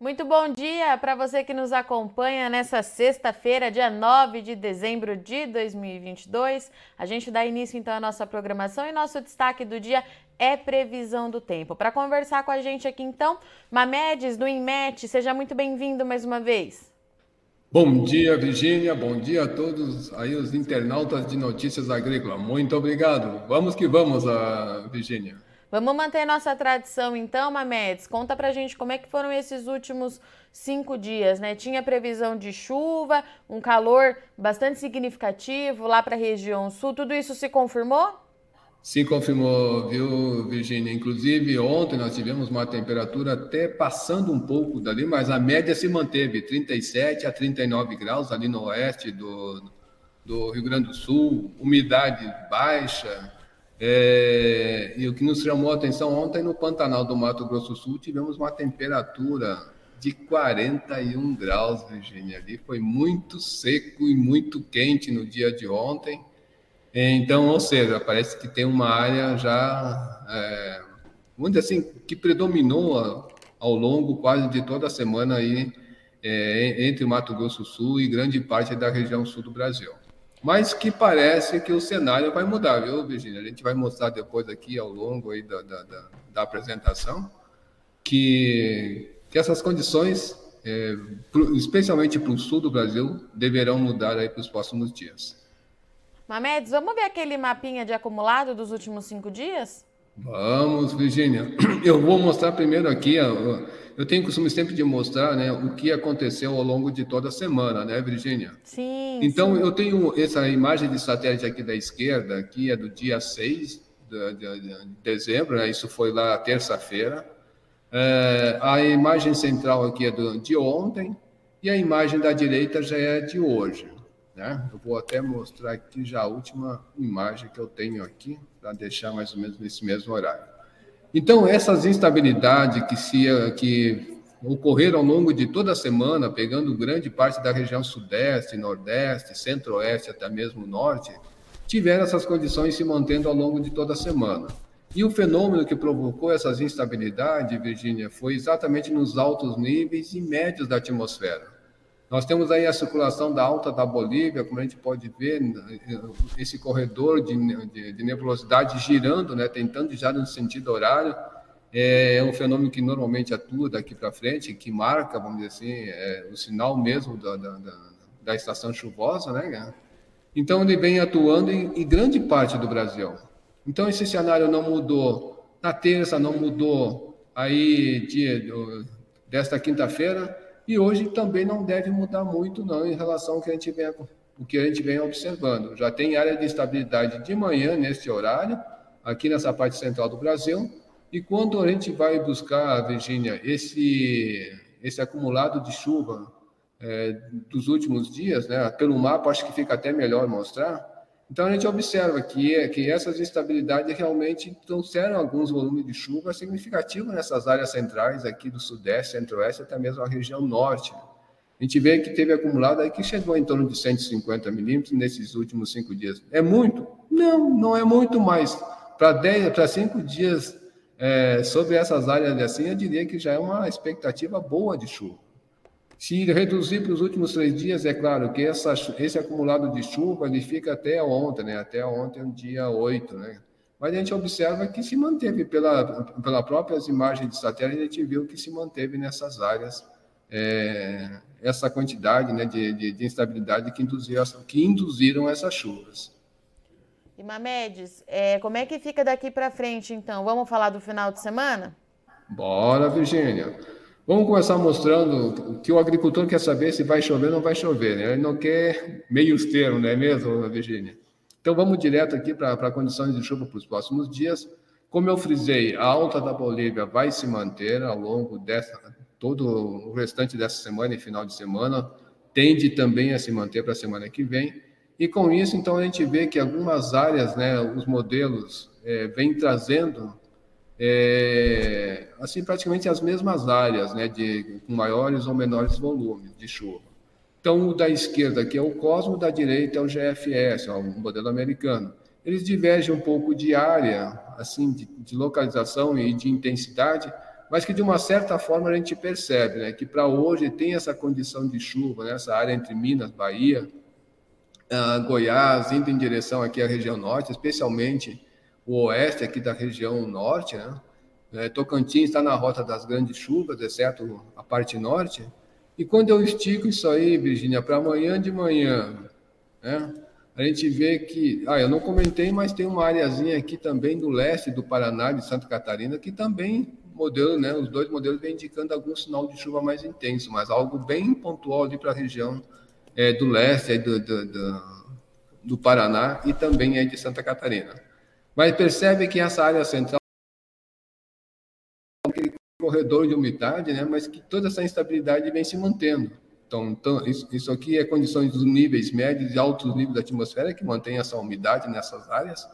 Muito bom dia para você que nos acompanha nessa sexta-feira, dia 9 de dezembro de 2022. A gente dá início então à nossa programação e nosso destaque do dia é previsão do tempo. Para conversar com a gente aqui então, Mamedes do INMET, seja muito bem-vindo mais uma vez. Bom dia, Virgínia. Bom dia a todos aí os internautas de Notícias Agrícolas. Muito obrigado. Vamos que vamos, Virgínia. Vamos manter nossa tradição então, Mamedes. Conta pra gente como é que foram esses últimos cinco dias, né? Tinha previsão de chuva, um calor bastante significativo lá para a região sul. Tudo isso se confirmou? Se confirmou, viu, Virginia? Inclusive, ontem nós tivemos uma temperatura até passando um pouco dali, mas a média se manteve 37 a 39 graus ali no oeste do, do Rio Grande do Sul, umidade baixa, é, e o que nos chamou a atenção ontem no Pantanal do Mato Grosso Sul, tivemos uma temperatura de 41 graus, Virginia. Ali foi muito seco e muito quente no dia de ontem. Então, ou seja, parece que tem uma área já, é, dizer assim, que predominou ao longo quase de toda a semana aí é, entre Mato Grosso Sul e grande parte da região sul do Brasil mas que parece que o cenário vai mudar, viu, Virginia? A gente vai mostrar depois aqui ao longo aí da, da, da, da apresentação que, que essas condições, é, pro, especialmente para o sul do Brasil, deverão mudar aí para os próximos dias. Mamedes, vamos ver aquele mapinha de acumulado dos últimos cinco dias? Vamos, Virginia. Eu vou mostrar primeiro aqui, eu tenho costume sempre de mostrar né, o que aconteceu ao longo de toda a semana, né, Virginia? Sim. Então, sim. eu tenho essa imagem de satélite aqui da esquerda, que é do dia 6 de, de, de dezembro, né, isso foi lá terça-feira. É, a imagem central aqui é do, de ontem, e a imagem da direita já é de hoje. Né? Eu vou até mostrar aqui já a última imagem que eu tenho aqui, para deixar mais ou menos nesse mesmo horário. Então, essas instabilidades que, se, que ocorreram ao longo de toda a semana, pegando grande parte da região sudeste, nordeste, centro-oeste, até mesmo norte, tiveram essas condições se mantendo ao longo de toda a semana. E o fenômeno que provocou essas instabilidades, Virgínia, foi exatamente nos altos níveis e médios da atmosfera. Nós temos aí a circulação da alta da Bolívia, como a gente pode ver, esse corredor de, de, de nebulosidade girando, né, tentando já no sentido horário. É um fenômeno que normalmente atua daqui para frente, que marca, vamos dizer assim, é, o sinal mesmo da, da, da, estação chuvosa, né? Então, ele vem atuando em, em grande parte do Brasil. Então, esse cenário não mudou na terça, não mudou aí dia, desta quinta-feira, e hoje também não deve mudar muito não em relação ao que a gente vem, o que a gente vem observando. Já tem área de estabilidade de manhã neste horário, aqui nessa parte central do Brasil, e quando a gente vai buscar, Virgínia, esse, esse acumulado de chuva é, dos últimos dias, né, pelo mapa acho que fica até melhor mostrar, então a gente observa que, que essas instabilidades realmente trouxeram alguns volumes de chuva significativos nessas áreas centrais aqui do sudeste, centro-oeste, até mesmo a região norte. A gente vê que teve acumulado aí que chegou em torno de 150 milímetros nesses últimos cinco dias. É muito? Não, não é muito 10, para cinco dias é, sobre essas áreas assim, eu diria que já é uma expectativa boa de chuva. Se reduzir para os últimos três dias, é claro que essa, esse acumulado de chuva ele fica até ontem, né? até ontem, dia 8. Né? Mas a gente observa que se manteve, pela, pela próprias imagens de satélite, a gente viu que se manteve nessas áreas é, essa quantidade né, de, de, de instabilidade que, induziu, que induziram essas chuvas. E Mamedes, é, como é que fica daqui para frente, então? Vamos falar do final de semana? Bora, Virgínia. Vamos começar mostrando que o agricultor quer saber se vai chover ou não vai chover, né? Ele não quer meios termos, não é mesmo, Virginia? Então vamos direto aqui para condições de chuva para os próximos dias. Como eu frisei, a alta da Bolívia vai se manter ao longo dessa, todo o restante dessa semana e final de semana, tende também a se manter para a semana que vem. E com isso, então, a gente vê que algumas áreas, né, os modelos é, vêm trazendo é, assim praticamente as mesmas áreas, né, de com maiores ou menores volumes de chuva. Então, o da esquerda aqui é o Cosmo, da direita é o GFS, o modelo americano. Eles divergem um pouco de área, assim, de, de localização e de intensidade, mas que de uma certa forma a gente percebe né, que para hoje tem essa condição de chuva nessa área entre Minas, Bahia, uh, Goiás, indo em direção aqui à região norte, especialmente o oeste aqui da região norte, né? É, Tocantins está na rota das grandes chuvas, exceto a parte norte. E quando eu estico isso aí, Virginia, para amanhã de manhã, né? a gente vê que, ah, eu não comentei, mas tem uma areazinha aqui também do leste do Paraná, de Santa Catarina, que também modelo, né, os dois modelos vêm indicando algum sinal de chuva mais intenso, mas algo bem pontual ali para a região é, do leste aí do, do, do, do, Paraná e também aí de Santa Catarina. Mas percebe que essa área central aquele corredor de umidade, né, mas que toda essa instabilidade vem se mantendo. Então, então isso, isso, aqui é condições dos níveis médios e altos níveis da atmosfera que mantém essa umidade nessas áreas.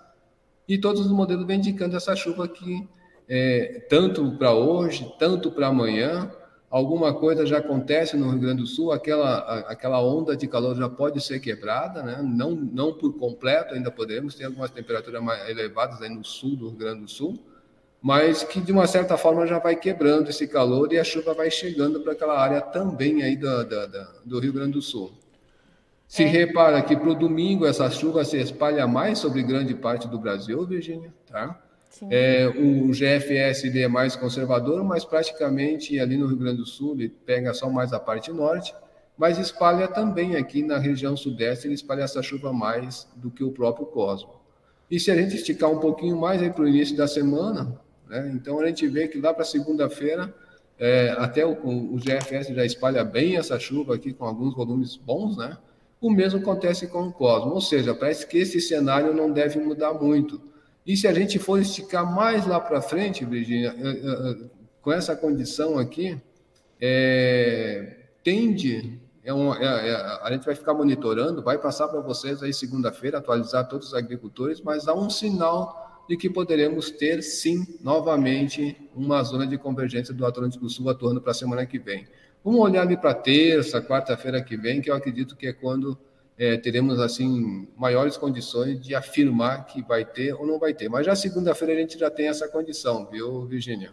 E todos os modelos vêm indicando essa chuva aqui, é, tanto para hoje, tanto para amanhã. Alguma coisa já acontece no Rio Grande do Sul, aquela, aquela onda de calor já pode ser quebrada, né? não, não por completo, ainda podemos ter algumas temperaturas mais elevadas aí no sul do Rio Grande do Sul, mas que de uma certa forma já vai quebrando esse calor e a chuva vai chegando para aquela área também aí do, do, do Rio Grande do Sul. Se é. repara que para o domingo essa chuva se espalha mais sobre grande parte do Brasil, Virgínia, tá? É, o GFS é mais conservador, mas praticamente ali no Rio Grande do Sul ele pega só mais a parte norte, mas espalha também aqui na região sudeste, ele espalha essa chuva mais do que o próprio Cosmo. E se a gente esticar um pouquinho mais para o início da semana, né? Então a gente vê que lá para segunda-feira, é, até o, o, GFS já espalha bem essa chuva aqui com alguns volumes bons, né? O mesmo acontece com o Cosmo, ou seja, parece que esse cenário não deve mudar muito. E se a gente for esticar mais lá para frente, Virginia, é, é, é, com essa condição aqui, é, tende, é uma, é, a gente vai ficar monitorando, vai passar para vocês aí segunda-feira, atualizar todos os agricultores, mas há um sinal de que poderemos ter, sim, novamente, uma zona de convergência do Atlântico Sul atuando para a semana que vem. Vamos olhar ali para terça, quarta-feira que vem, que eu acredito que é quando é, teremos assim maiores condições de afirmar que vai ter ou não vai ter. Mas já segunda-feira a gente já tem essa condição, viu, Virginia?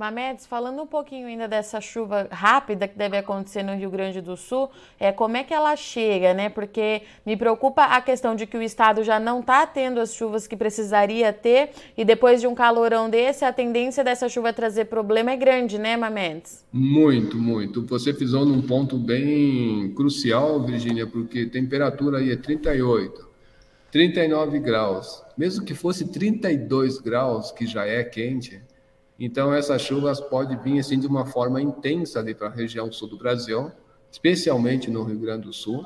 Mamedes, falando um pouquinho ainda dessa chuva rápida que deve acontecer no Rio Grande do Sul, é como é que ela chega, né? Porque me preocupa a questão de que o estado já não está tendo as chuvas que precisaria ter e depois de um calorão desse, a tendência dessa chuva trazer problema é grande, né, Mamedes? Muito, muito. Você pisou num ponto bem crucial, Virgínia, porque temperatura aí é 38, 39 graus. Mesmo que fosse 32 graus, que já é quente, então, essas chuvas podem vir assim, de uma forma intensa ali para a região sul do Brasil, especialmente no Rio Grande do Sul,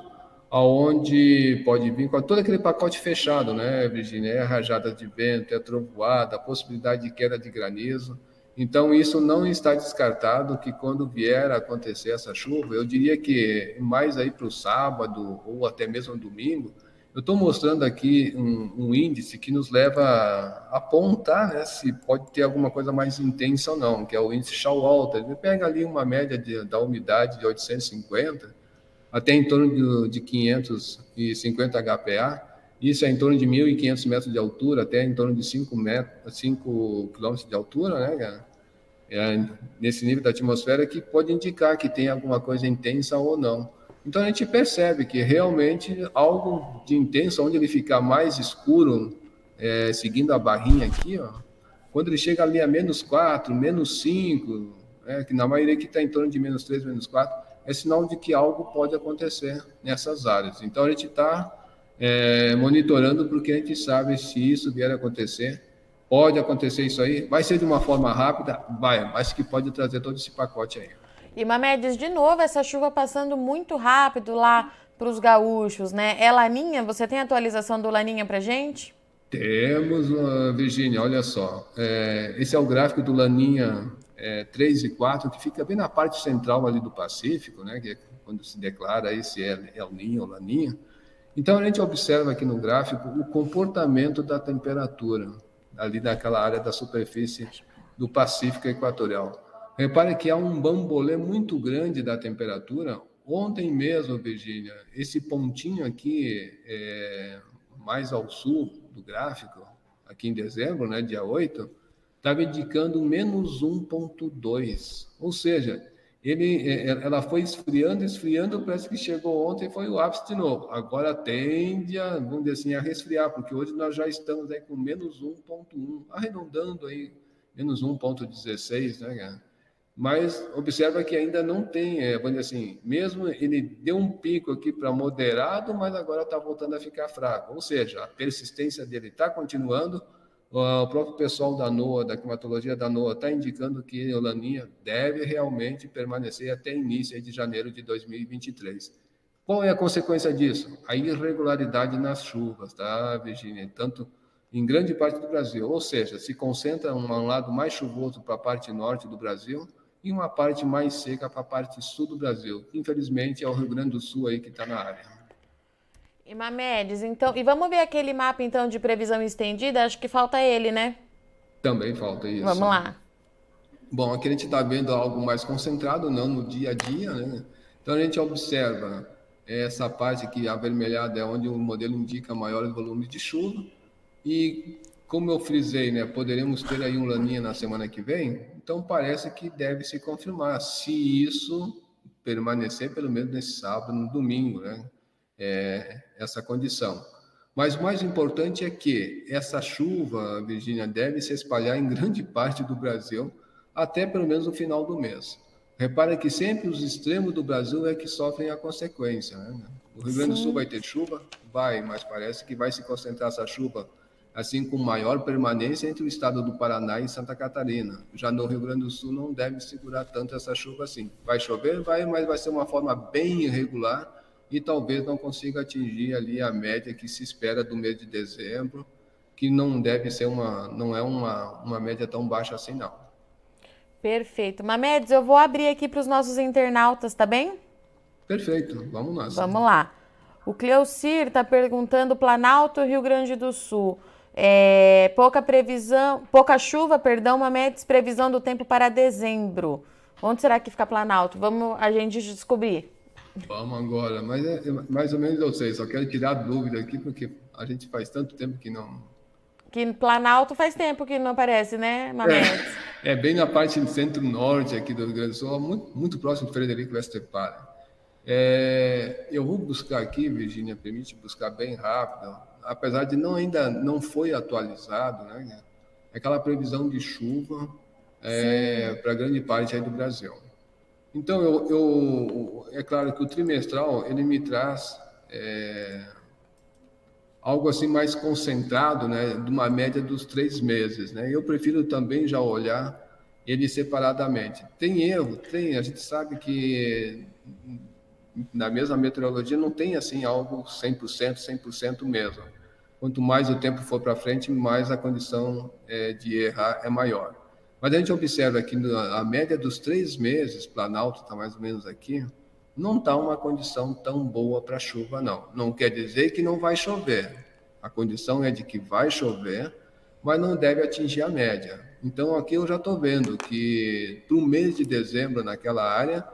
aonde pode vir com todo aquele pacote fechado, né, Virginia? É rajada de vento, é trovoada, possibilidade de queda de granizo. Então, isso não está descartado que quando vier a acontecer essa chuva, eu diria que mais aí para o sábado ou até mesmo domingo, eu estou mostrando aqui um, um, índice que nos leva a apontar né, se pode ter alguma coisa mais intensa ou não, que é o índice Showalter. Ele pega ali uma média de, da umidade de 850 até em torno de, de 550 HPA. Isso é em torno de 1.500 metros de altura, até em torno de 5, metros, 5 quilômetros de altura, né, é, nesse nível da atmosfera, que pode indicar que tem alguma coisa intensa ou não. Então a gente percebe que realmente algo de intenso, onde ele fica mais escuro, é, seguindo a barrinha aqui, ó, quando ele chega ali a menos 4, menos 5, é, que na maioria que está em torno de menos 3, menos 4, é sinal de que algo pode acontecer nessas áreas. Então a gente está é, monitorando porque a gente sabe se isso vier a acontecer. Pode acontecer isso aí, vai ser de uma forma rápida, vai, mas que pode trazer todo esse pacote aí. E Mamedes, de novo, essa chuva passando muito rápido lá para os gaúchos, né? É Laninha? Você tem atualização do Laninha para gente? Temos, Virginia, olha só. É, esse é o gráfico do Laninha é, 3 e 4, que fica bem na parte central ali do Pacífico, né? Que é quando se declara aí se é El Ninho ou Laninha. Então, a gente observa aqui no gráfico o comportamento da temperatura ali naquela área da superfície do Pacífico Equatorial. Repare que há um bambolê muito grande da temperatura. Ontem mesmo, Virgínia, esse pontinho aqui, é, mais ao sul do gráfico, aqui em dezembro, né, dia 8, estava indicando menos 1,2. Ou seja, ele, é, ela foi esfriando, esfriando, parece que chegou ontem foi o ápice de novo. Agora tende a, vamos dizer assim, a resfriar, porque hoje nós já estamos aí com menos 1,1, arredondando aí, menos 1,16, né, Mas observa que ainda não tem, é, assim, mesmo ele deu um pico aqui para moderado, mas agora está voltando a ficar fraco. Ou seja, a persistência dele está continuando, o próprio pessoal da NOAA, da climatologia da NOAA, está indicando que a Laninha deve realmente permanecer até início de janeiro de 2023. Qual é a consequência disso? A irregularidade nas chuvas, tá, Virginia? Tanto em grande parte do Brasil, ou seja, se concentra um lado mais chuvoso para a parte norte do Brasil e uma parte mais seca para a parte sul do Brasil. Infelizmente, é o Rio Grande do Sul aí que está na área. E Mamedes, então, e vamos ver aquele mapa então de previsão estendida? Acho que falta ele, né? Também falta isso. Vamos lá. Bom, aqui a gente está vendo algo mais concentrado, não no dia a dia, né? Então a gente observa essa parte aqui avermelhada é onde o modelo indica maiores volumes de chuva e como eu frisei, né, poderemos ter aí um laninha na semana que vem, então parece que deve se confirmar, se isso permanecer pelo menos nesse sábado, no domingo, né? é, essa condição. Mas o mais importante é que essa chuva, Virgínia, deve se espalhar em grande parte do Brasil até pelo menos o final do mês. Repara que sempre os extremos do Brasil é que sofrem a consequência. Né? O Rio Grande do Sul vai ter chuva? Vai, mas parece que vai se concentrar essa chuva assim com maior permanência entre o estado do Paraná e Santa Catarina. Já no Rio Grande do Sul não deve segurar tanto essa chuva assim. Vai chover? Vai, mas vai ser uma forma bem irregular e talvez não consiga atingir ali a média que se espera do mês de dezembro, que não deve ser uma, não é uma, uma média tão baixa assim não. Perfeito. Mamedes, eu vou abrir aqui para os nossos internautas, tá bem? Perfeito, vamos lá. Vamos lá. O Cleocir está perguntando Planalto, Rio Grande do Sul. É, pouca previsão, pouca chuva, perdão, Mamedes, previsão do tempo para dezembro. Onde será que fica Planalto? Vamos a gente descobrir. Vamos agora, mas é, é, mais ou menos eu sei, só quero tirar dúvida aqui, porque a gente faz tanto tempo que não. Que Planalto faz tempo que não aparece, né, Mametes? É, é bem na parte centro-norte aqui do Rio Grande do Sul, muito, muito próximo de Frederico Westerpalen. É, eu vou buscar aqui, Virginia, permite buscar bem rápido, apesar de não ainda não foi atualizado, né? Aquela previsão de chuva é, para grande parte aí do Brasil. Então, eu, eu, é claro que o trimestral, ele me traz é, algo assim mais concentrado, né, de uma média dos três meses, né? Eu prefiro também já olhar ele separadamente. Tem erro, tem, a gente sabe que na mesma meteorologia não tem assim algo 100%, 100% mesmo. Quanto mais o tempo for para frente, mais a condição é, de errar é maior. Mas a gente observa que a média dos três meses, Planalto está mais ou menos aqui, não está uma condição tão boa para chuva, não. Não quer dizer que não vai chover. A condição é de que vai chover, mas não deve atingir a média. Então, aqui eu já estou vendo que para o mês de dezembro, naquela área,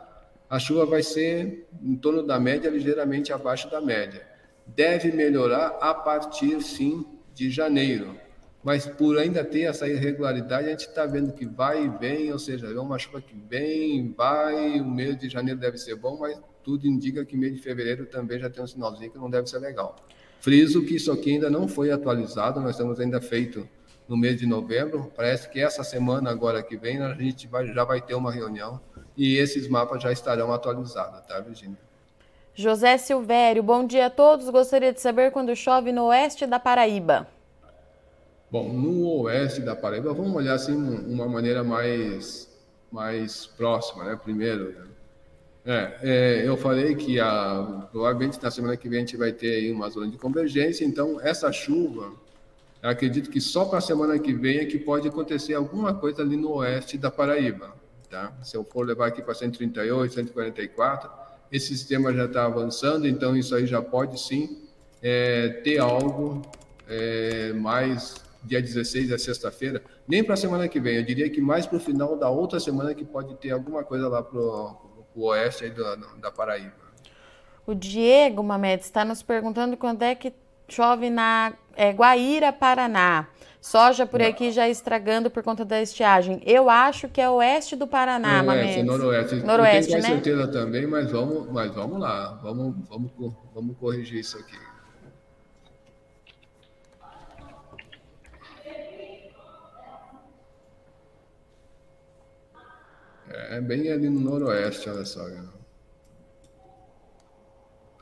a chuva vai ser em torno da média, ligeiramente abaixo da média. Deve melhorar a partir, sim, de janeiro mas por ainda ter essa irregularidade, a gente está vendo que vai e vem, ou seja, é uma chuva que vem, vai, o mês de janeiro deve ser bom, mas tudo indica que mês de fevereiro também já tem um sinalzinho que não deve ser legal. Friso que isso aqui ainda não foi atualizado, nós estamos ainda feito no mês de novembro, parece que essa semana agora que vem a gente vai, já vai ter uma reunião e esses mapas já estarão atualizados, tá, Virginia? José Silvério, bom dia a todos. Gostaria de saber quando chove no oeste da Paraíba. Bom, no oeste da Paraíba, vamos olhar assim uma maneira mais, mais próxima, né? Primeiro, né? É, é, eu falei que a, provavelmente na semana que vem a gente vai ter aí uma zona de convergência, então essa chuva, acredito que só para a semana que vem é que pode acontecer alguma coisa ali no oeste da Paraíba, tá? Se eu for levar aqui para 138, 144, esse sistema já está avançando, então isso aí já pode sim é, ter algo é, mais dia 16 é sexta-feira, nem para a semana que vem. Eu diria que mais para o final da outra semana que pode ter alguma coisa lá para o oeste da, da Paraíba. O Diego Mamed está nos perguntando quando é que chove na é, Guaíra, Paraná. Soja por aqui já estragando por conta da estiagem. Eu acho que é oeste do Paraná, Noroeste, noroeste. Noroeste, Eu tenho né? certeza também, mas vamos, mas vamos lá. Vamos, vamos, vamos corrigir isso aqui. É bem ali no noroeste, olha só.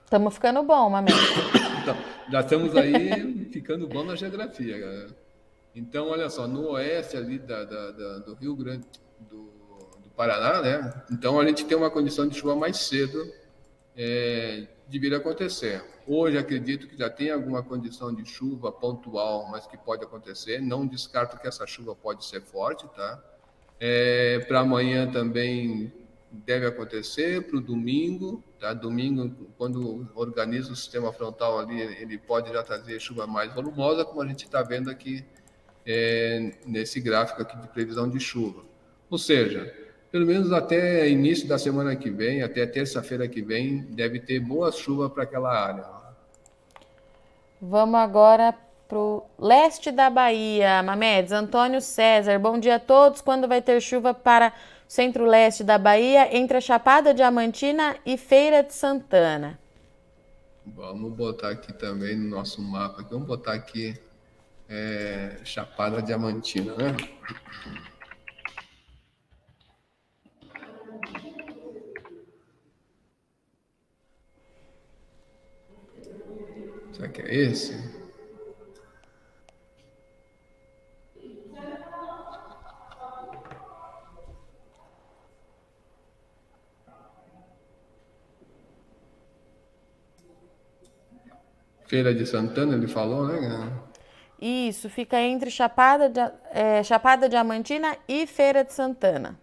Estamos ficando bom, Mamãe. Então, já estamos aí ficando bom na geografia, galera. Então, olha só, no oeste ali da, da, da, do Rio Grande do, do, Paraná, né? Então a gente tem uma condição de chuva mais cedo é, de vir a acontecer. Hoje acredito que já tem alguma condição de chuva pontual, mas que pode acontecer. Não descarto que essa chuva pode ser forte, tá? É, Para amanhã também deve acontecer, para o domingo, tá? Domingo, quando organiza o sistema frontal ali, ele pode já trazer chuva mais volumosa, como a gente está vendo aqui é, nesse gráfico aqui de previsão de chuva. Ou seja, pelo menos até início da semana que vem, até terça-feira que vem, deve ter boa chuva para aquela área. Vamos agora para o leste da Bahia, Mamedes. Antônio César, bom dia a todos. Quando vai ter chuva para centro-leste da Bahia, entre a Chapada Diamantina e Feira de Santana? Vamos botar aqui também no nosso mapa. Vamos botar aqui é, Chapada Diamantina, né? Será que é esse? Feira de Santana, ele falou, né? Isso, fica entre Chapada, é, Chapada Diamantina e Feira de Santana.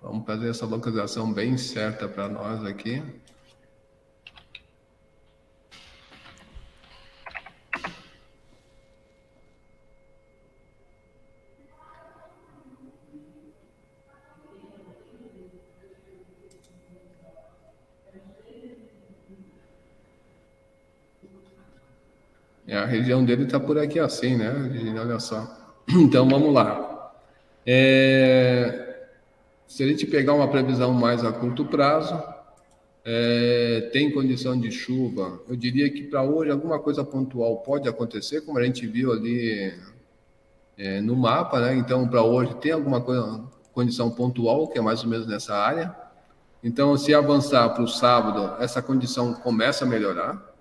Vamos fazer essa localização bem certa para nós aqui. É, a região dele está por aqui assim, né? Olha só. Então vamos lá. É, se a gente pegar uma previsão mais a curto prazo, é, tem condição de chuva. Eu diria que para hoje alguma coisa pontual pode acontecer, como a gente viu ali é, no mapa, né? Então para hoje tem alguma coisa, condição pontual que é mais ou menos nessa área. Então se avançar para o sábado, essa condição começa a melhorar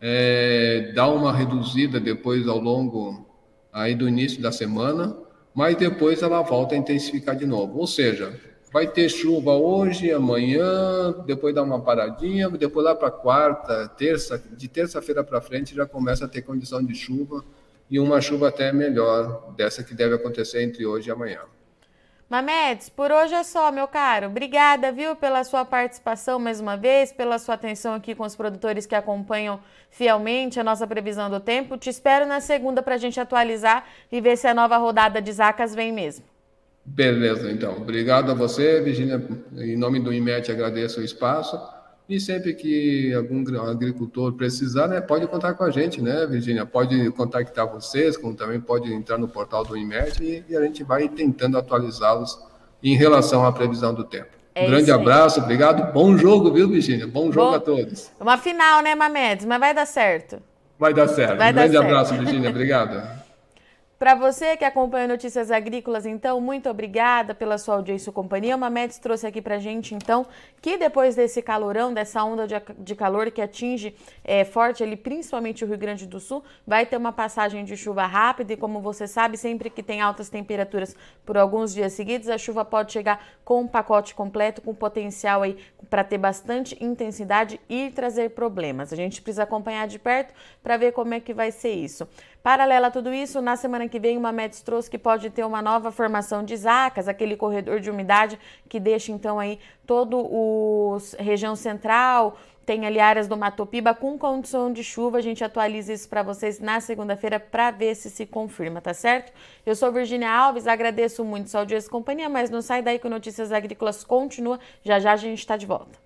é, dá uma reduzida depois ao longo aí do início da semana, mas depois ela volta a intensificar de novo. Ou seja, vai ter chuva hoje, amanhã, depois dá uma paradinha, depois lá para quarta, terça, de terça-feira para frente já começa a ter condição de chuva e uma chuva até melhor dessa que deve acontecer entre hoje e amanhã. Mamedes, por hoje é só, meu caro. Obrigada, viu, pela sua participação mais uma vez, pela sua atenção aqui com os produtores que acompanham fielmente a nossa previsão do tempo. Te espero na segunda para a gente atualizar e ver se a nova rodada de Zacas vem mesmo. Beleza, então. Obrigado a você, Virginia. Em nome do IMET, agradeço o espaço. E sempre que algum agricultor precisar, né, pode contar com a gente, né, Virginia? Pode contactar vocês, como também pode entrar no portal do IMET e, e a gente vai tentando atualizá-los em relação à previsão do tempo. É um grande abraço, obrigado. Bom jogo, viu, Virginia? Bom jogo Bom, a todos. Uma final, né, Mamedes? Mas vai dar certo. Vai dar certo. Vai um dar grande certo. abraço, Virginia. Obrigado. Para você que acompanha Notícias Agrícolas, então, muito obrigada pela sua audiência e companhia. O Mamedes trouxe aqui para gente, então, que depois desse calorão, dessa onda de, de calor que atinge é, forte ali, principalmente o Rio Grande do Sul, vai ter uma passagem de chuva rápida e, como você sabe, sempre que tem altas temperaturas por alguns dias seguidos, a chuva pode chegar com um pacote completo, com potencial aí para ter bastante intensidade e trazer problemas. A gente precisa acompanhar de perto para ver como é que vai ser isso. Paralela a tudo isso, na semana que vem, uma METS trouxe que pode ter uma nova formação de zacas, aquele corredor de umidade que deixa então aí todo o região central, tem ali áreas do Matopiba com condição de chuva. A gente atualiza isso para vocês na segunda-feira para ver se se confirma, tá certo? Eu sou Virginia Alves, agradeço muito sua audiência e companhia, mas não sai daí que o Notícias Agrícolas continua. Já já a gente está de volta.